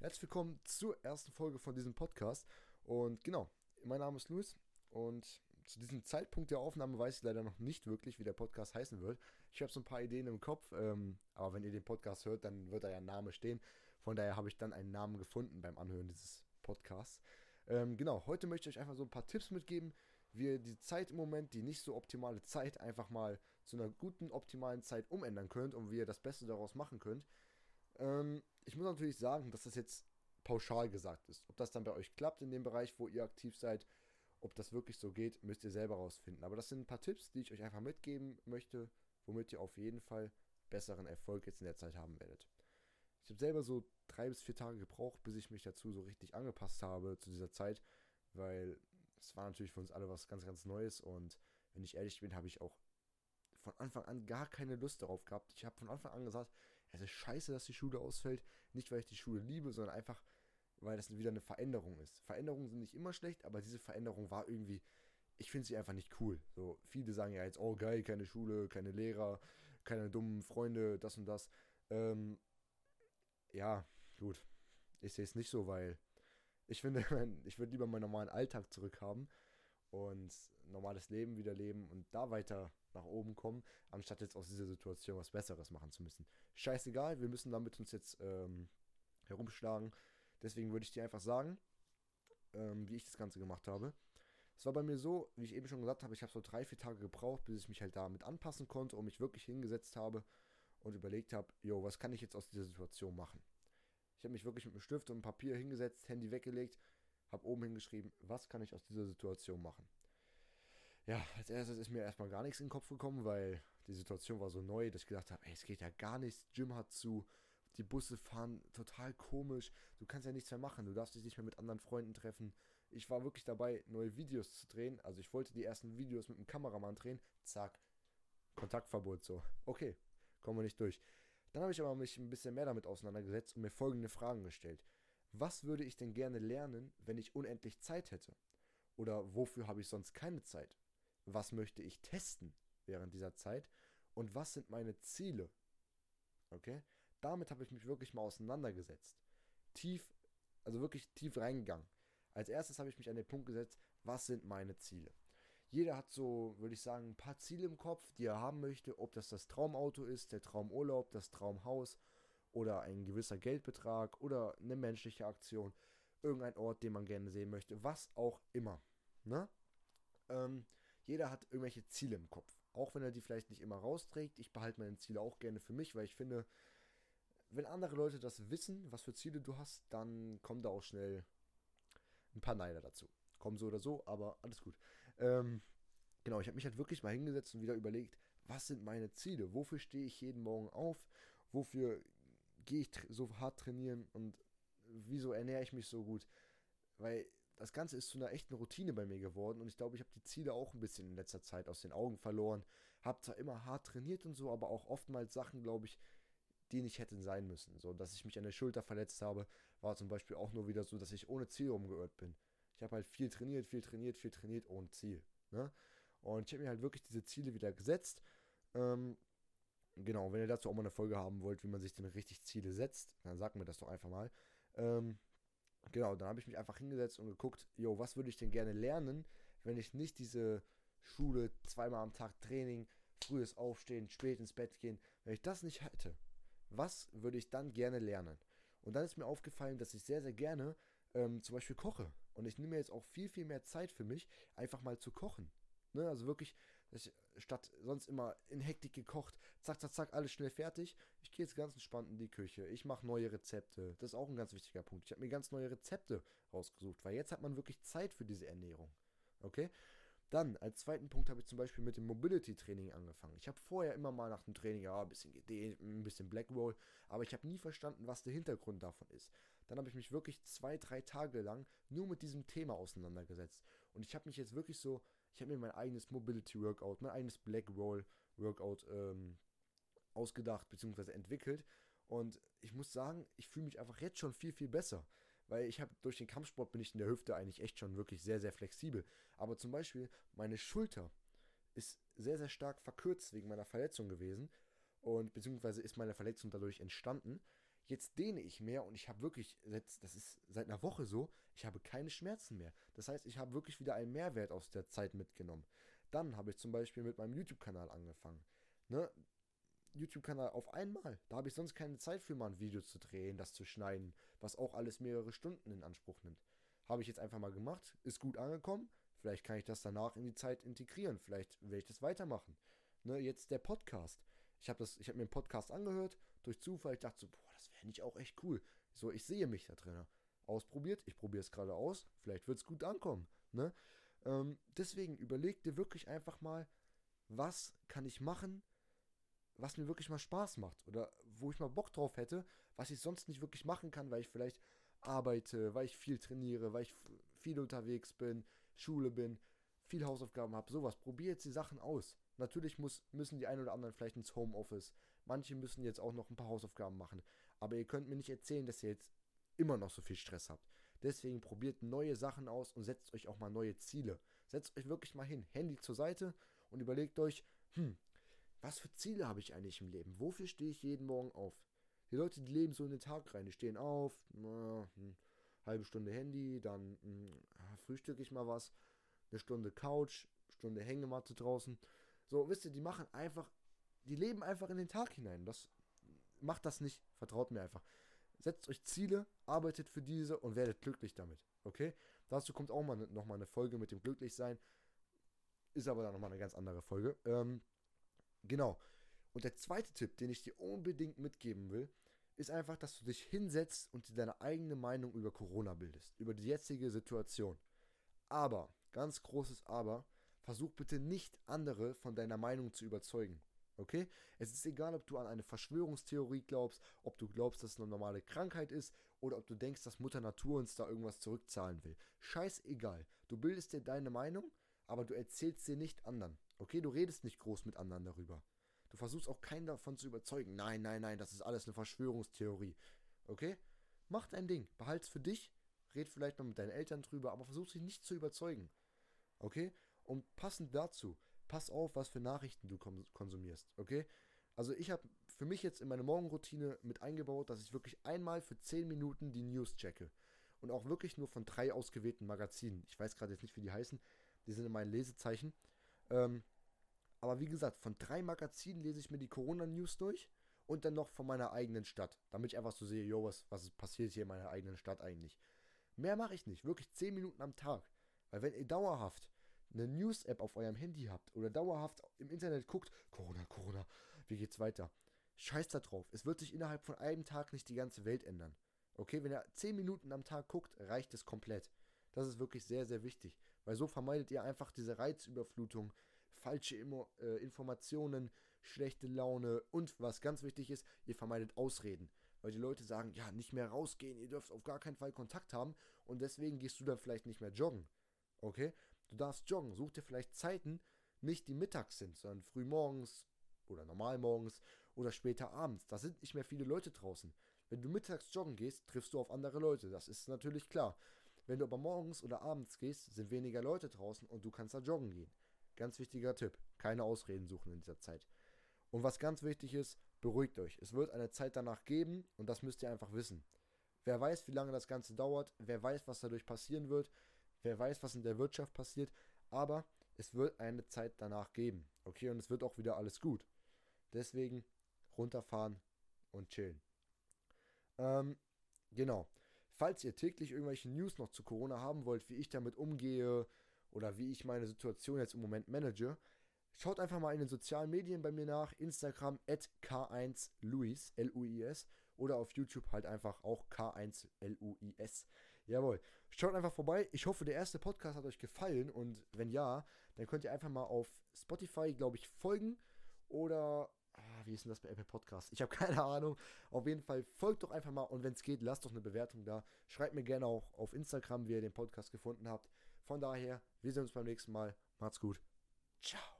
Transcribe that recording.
Herzlich willkommen zur ersten Folge von diesem Podcast. Und genau, mein Name ist Luis und zu diesem Zeitpunkt der Aufnahme weiß ich leider noch nicht wirklich, wie der Podcast heißen wird. Ich habe so ein paar Ideen im Kopf, ähm, aber wenn ihr den Podcast hört, dann wird da ja ein Name stehen. Von daher habe ich dann einen Namen gefunden beim Anhören dieses Podcasts. Ähm, genau, heute möchte ich euch einfach so ein paar Tipps mitgeben, wie ihr die Zeit im Moment, die nicht so optimale Zeit, einfach mal zu einer guten, optimalen Zeit umändern könnt und wie ihr das Beste daraus machen könnt. Ähm, ich muss natürlich sagen, dass das jetzt pauschal gesagt ist. Ob das dann bei euch klappt in dem Bereich, wo ihr aktiv seid, ob das wirklich so geht, müsst ihr selber rausfinden. Aber das sind ein paar Tipps, die ich euch einfach mitgeben möchte, womit ihr auf jeden Fall besseren Erfolg jetzt in der Zeit haben werdet. Ich habe selber so drei bis vier Tage gebraucht, bis ich mich dazu so richtig angepasst habe zu dieser Zeit, weil es war natürlich für uns alle was ganz, ganz Neues und wenn ich ehrlich bin, habe ich auch von Anfang an gar keine Lust darauf gehabt. Ich habe von Anfang an gesagt, es ist scheiße, dass die Schule ausfällt. Nicht, weil ich die Schule liebe, sondern einfach, weil das wieder eine Veränderung ist. Veränderungen sind nicht immer schlecht, aber diese Veränderung war irgendwie, ich finde sie einfach nicht cool. So, viele sagen ja jetzt, oh geil, keine Schule, keine Lehrer, keine dummen Freunde, das und das. Ähm, ja, gut. Ich sehe es nicht so, weil ich finde, ich würde lieber meinen normalen Alltag zurückhaben und normales Leben wieder leben und da weiter nach oben kommen, anstatt jetzt aus dieser Situation was Besseres machen zu müssen. Scheißegal, wir müssen damit uns jetzt ähm, herumschlagen. Deswegen würde ich dir einfach sagen, ähm, wie ich das Ganze gemacht habe. Es war bei mir so, wie ich eben schon gesagt habe, ich habe so drei, vier Tage gebraucht, bis ich mich halt damit anpassen konnte und mich wirklich hingesetzt habe und überlegt habe, jo, was kann ich jetzt aus dieser Situation machen? Ich habe mich wirklich mit einem Stift und einem Papier hingesetzt, Handy weggelegt, habe oben hingeschrieben, was kann ich aus dieser Situation machen? Ja, als erstes ist mir erstmal gar nichts in den Kopf gekommen, weil die Situation war so neu, dass ich gedacht habe, ey, es geht ja gar nichts, Gym hat zu, die Busse fahren total komisch, du kannst ja nichts mehr machen, du darfst dich nicht mehr mit anderen Freunden treffen. Ich war wirklich dabei, neue Videos zu drehen, also ich wollte die ersten Videos mit dem Kameramann drehen, zack, Kontaktverbot so. Okay, kommen wir nicht durch. Dann habe ich aber mich ein bisschen mehr damit auseinandergesetzt und mir folgende Fragen gestellt. Was würde ich denn gerne lernen, wenn ich unendlich Zeit hätte? Oder wofür habe ich sonst keine Zeit? Was möchte ich testen während dieser Zeit und was sind meine Ziele. Okay? Damit habe ich mich wirklich mal auseinandergesetzt. Tief, also wirklich tief reingegangen. Als erstes habe ich mich an den Punkt gesetzt, was sind meine Ziele. Jeder hat so, würde ich sagen, ein paar Ziele im Kopf, die er haben möchte, ob das das Traumauto ist, der Traumurlaub, das Traumhaus oder ein gewisser Geldbetrag oder eine menschliche Aktion, irgendein Ort, den man gerne sehen möchte, was auch immer. Ne? Ähm, jeder hat irgendwelche Ziele im Kopf. Auch wenn er die vielleicht nicht immer rausträgt. Ich behalte meine Ziele auch gerne für mich, weil ich finde, wenn andere Leute das wissen, was für Ziele du hast, dann kommen da auch schnell ein paar Neider dazu. Kommen so oder so, aber alles gut. Ähm, genau, ich habe mich halt wirklich mal hingesetzt und wieder überlegt, was sind meine Ziele? Wofür stehe ich jeden Morgen auf? Wofür gehe ich so hart trainieren und wieso ernähre ich mich so gut? Weil das Ganze ist zu einer echten Routine bei mir geworden und ich glaube, ich habe die Ziele auch ein bisschen in letzter Zeit aus den Augen verloren. Habe zwar immer hart trainiert und so, aber auch oftmals Sachen, glaube ich, die nicht hätten sein müssen. So, dass ich mich an der Schulter verletzt habe, war zum Beispiel auch nur wieder so, dass ich ohne Ziel rumgeirrt bin. Ich habe halt viel trainiert, viel trainiert, viel trainiert ohne Ziel. Ne? Und ich habe mir halt wirklich diese Ziele wieder gesetzt. Ähm, genau, wenn ihr dazu auch mal eine Folge haben wollt, wie man sich denn richtig Ziele setzt, dann sagt mir das doch einfach mal. Ähm, genau, dann habe ich mich einfach hingesetzt und geguckt, jo, was würde ich denn gerne lernen, wenn ich nicht diese Schule, zweimal am Tag Training, frühes Aufstehen, spät ins Bett gehen, wenn ich das nicht hätte, was würde ich dann gerne lernen? Und dann ist mir aufgefallen, dass ich sehr, sehr gerne ähm, zum Beispiel koche. Und ich nehme jetzt auch viel, viel mehr Zeit für mich, einfach mal zu kochen. Ne, also wirklich, ich, statt sonst immer in Hektik gekocht, zack, zack, zack, alles schnell fertig. Ich gehe jetzt ganz entspannt in die Küche. Ich mache neue Rezepte. Das ist auch ein ganz wichtiger Punkt. Ich habe mir ganz neue Rezepte rausgesucht, weil jetzt hat man wirklich Zeit für diese Ernährung. Okay? Dann, als zweiten Punkt habe ich zum Beispiel mit dem Mobility-Training angefangen. Ich habe vorher immer mal nach dem Training, ja, ein bisschen gedehnt, ein bisschen Blackroll, aber ich habe nie verstanden, was der Hintergrund davon ist. Dann habe ich mich wirklich zwei, drei Tage lang nur mit diesem Thema auseinandergesetzt. Und ich habe mich jetzt wirklich so ich habe mir mein eigenes Mobility Workout, mein eigenes Black Roll Workout ähm, ausgedacht bzw. entwickelt. Und ich muss sagen, ich fühle mich einfach jetzt schon viel, viel besser. Weil ich habe durch den Kampfsport bin ich in der Hüfte eigentlich echt schon wirklich sehr, sehr flexibel. Aber zum Beispiel meine Schulter ist sehr, sehr stark verkürzt wegen meiner Verletzung gewesen. Und beziehungsweise ist meine Verletzung dadurch entstanden. Jetzt dehne ich mehr und ich habe wirklich, das ist seit einer Woche so, ich habe keine Schmerzen mehr. Das heißt, ich habe wirklich wieder einen Mehrwert aus der Zeit mitgenommen. Dann habe ich zum Beispiel mit meinem YouTube-Kanal angefangen. Ne? YouTube-Kanal auf einmal. Da habe ich sonst keine Zeit für, mal ein Video zu drehen, das zu schneiden, was auch alles mehrere Stunden in Anspruch nimmt. Habe ich jetzt einfach mal gemacht, ist gut angekommen. Vielleicht kann ich das danach in die Zeit integrieren. Vielleicht werde ich das weitermachen. Ne, jetzt der Podcast. Ich habe hab mir einen Podcast angehört, durch Zufall. Ich dachte so, boah, das wäre nicht auch echt cool. So, ich sehe mich da drin. Ausprobiert, ich probiere es gerade aus. Vielleicht wird es gut ankommen. Ne? Ähm, deswegen überleg dir wirklich einfach mal, was kann ich machen, was mir wirklich mal Spaß macht oder wo ich mal Bock drauf hätte, was ich sonst nicht wirklich machen kann, weil ich vielleicht arbeite, weil ich viel trainiere, weil ich viel unterwegs bin, Schule bin, viel Hausaufgaben habe, sowas. Probier jetzt die Sachen aus. Natürlich muss, müssen die einen oder anderen vielleicht ins Homeoffice. Manche müssen jetzt auch noch ein paar Hausaufgaben machen. Aber ihr könnt mir nicht erzählen, dass ihr jetzt immer noch so viel Stress habt. Deswegen probiert neue Sachen aus und setzt euch auch mal neue Ziele. Setzt euch wirklich mal hin, Handy zur Seite und überlegt euch, hm, was für Ziele habe ich eigentlich im Leben? Wofür stehe ich jeden Morgen auf? Die Leute, die leben so in den Tag rein, die stehen auf, hm, halbe Stunde Handy, dann hm, frühstücke ich mal was, eine Stunde Couch, Stunde Hängematte draußen. So, wisst ihr, die machen einfach, die leben einfach in den Tag hinein. Das macht das nicht, vertraut mir einfach. Setzt euch Ziele, arbeitet für diese und werdet glücklich damit. Okay? Dazu kommt auch mal ne, nochmal eine Folge mit dem Glücklichsein. Ist aber dann nochmal eine ganz andere Folge. Ähm, Genau. Und der zweite Tipp, den ich dir unbedingt mitgeben will, ist einfach, dass du dich hinsetzt und dir deine eigene Meinung über Corona bildest, über die jetzige Situation. Aber, ganz großes Aber, versuch bitte nicht andere von deiner Meinung zu überzeugen. Okay? Es ist egal, ob du an eine Verschwörungstheorie glaubst, ob du glaubst, dass es eine normale Krankheit ist oder ob du denkst, dass Mutter Natur uns da irgendwas zurückzahlen will. Scheißegal. Du bildest dir deine Meinung, aber du erzählst sie nicht anderen. Okay, du redest nicht groß mit anderen darüber. Du versuchst auch keinen davon zu überzeugen. Nein, nein, nein, das ist alles eine Verschwörungstheorie. Okay? Mach dein Ding. Behalt's für dich. Red vielleicht mal mit deinen Eltern drüber, aber versuch sie nicht zu überzeugen. Okay? Und passend dazu, pass auf, was für Nachrichten du konsumierst. Okay? Also ich habe für mich jetzt in meine Morgenroutine mit eingebaut, dass ich wirklich einmal für 10 Minuten die News checke. Und auch wirklich nur von drei ausgewählten Magazinen. Ich weiß gerade jetzt nicht, wie die heißen. Die sind in meinen Lesezeichen. Ähm, aber wie gesagt, von drei Magazinen lese ich mir die Corona-News durch und dann noch von meiner eigenen Stadt, damit ich einfach so sehe, jo, was, was passiert hier in meiner eigenen Stadt eigentlich. Mehr mache ich nicht, wirklich 10 Minuten am Tag. Weil wenn ihr dauerhaft eine News-App auf eurem Handy habt oder dauerhaft im Internet guckt, Corona, Corona, wie geht's weiter? Scheiß da drauf. Es wird sich innerhalb von einem Tag nicht die ganze Welt ändern. Okay, wenn ihr 10 Minuten am Tag guckt, reicht es komplett. Das ist wirklich sehr, sehr wichtig. Weil so vermeidet ihr einfach diese Reizüberflutung, falsche Immo äh, Informationen, schlechte Laune und was ganz wichtig ist, ihr vermeidet Ausreden. Weil die Leute sagen, ja, nicht mehr rausgehen, ihr dürft auf gar keinen Fall Kontakt haben und deswegen gehst du dann vielleicht nicht mehr joggen. Okay? Du darfst joggen, such dir vielleicht Zeiten, nicht die mittags sind, sondern früh morgens oder normal morgens oder später abends. Da sind nicht mehr viele Leute draußen. Wenn du mittags joggen gehst, triffst du auf andere Leute. Das ist natürlich klar. Wenn du aber morgens oder abends gehst, sind weniger Leute draußen und du kannst da joggen gehen. Ganz wichtiger Tipp. Keine Ausreden suchen in dieser Zeit. Und was ganz wichtig ist, beruhigt euch. Es wird eine Zeit danach geben und das müsst ihr einfach wissen. Wer weiß, wie lange das Ganze dauert, wer weiß, was dadurch passieren wird, wer weiß, was in der Wirtschaft passiert, aber es wird eine Zeit danach geben. Okay, und es wird auch wieder alles gut. Deswegen runterfahren und chillen. Ähm, genau. Falls ihr täglich irgendwelche News noch zu Corona haben wollt, wie ich damit umgehe oder wie ich meine Situation jetzt im Moment manage, schaut einfach mal in den sozialen Medien bei mir nach. Instagram at K1Luis, L-U-I-S. Oder auf YouTube halt einfach auch K1L-U-I-S. Jawohl. Schaut einfach vorbei. Ich hoffe, der erste Podcast hat euch gefallen. Und wenn ja, dann könnt ihr einfach mal auf Spotify, glaube ich, folgen. Oder Ah, wie ist denn das bei Apple Podcasts? Ich habe keine Ahnung. Auf jeden Fall folgt doch einfach mal und wenn es geht, lasst doch eine Bewertung da. Schreibt mir gerne auch auf Instagram, wie ihr den Podcast gefunden habt. Von daher, wir sehen uns beim nächsten Mal. Macht's gut. Ciao.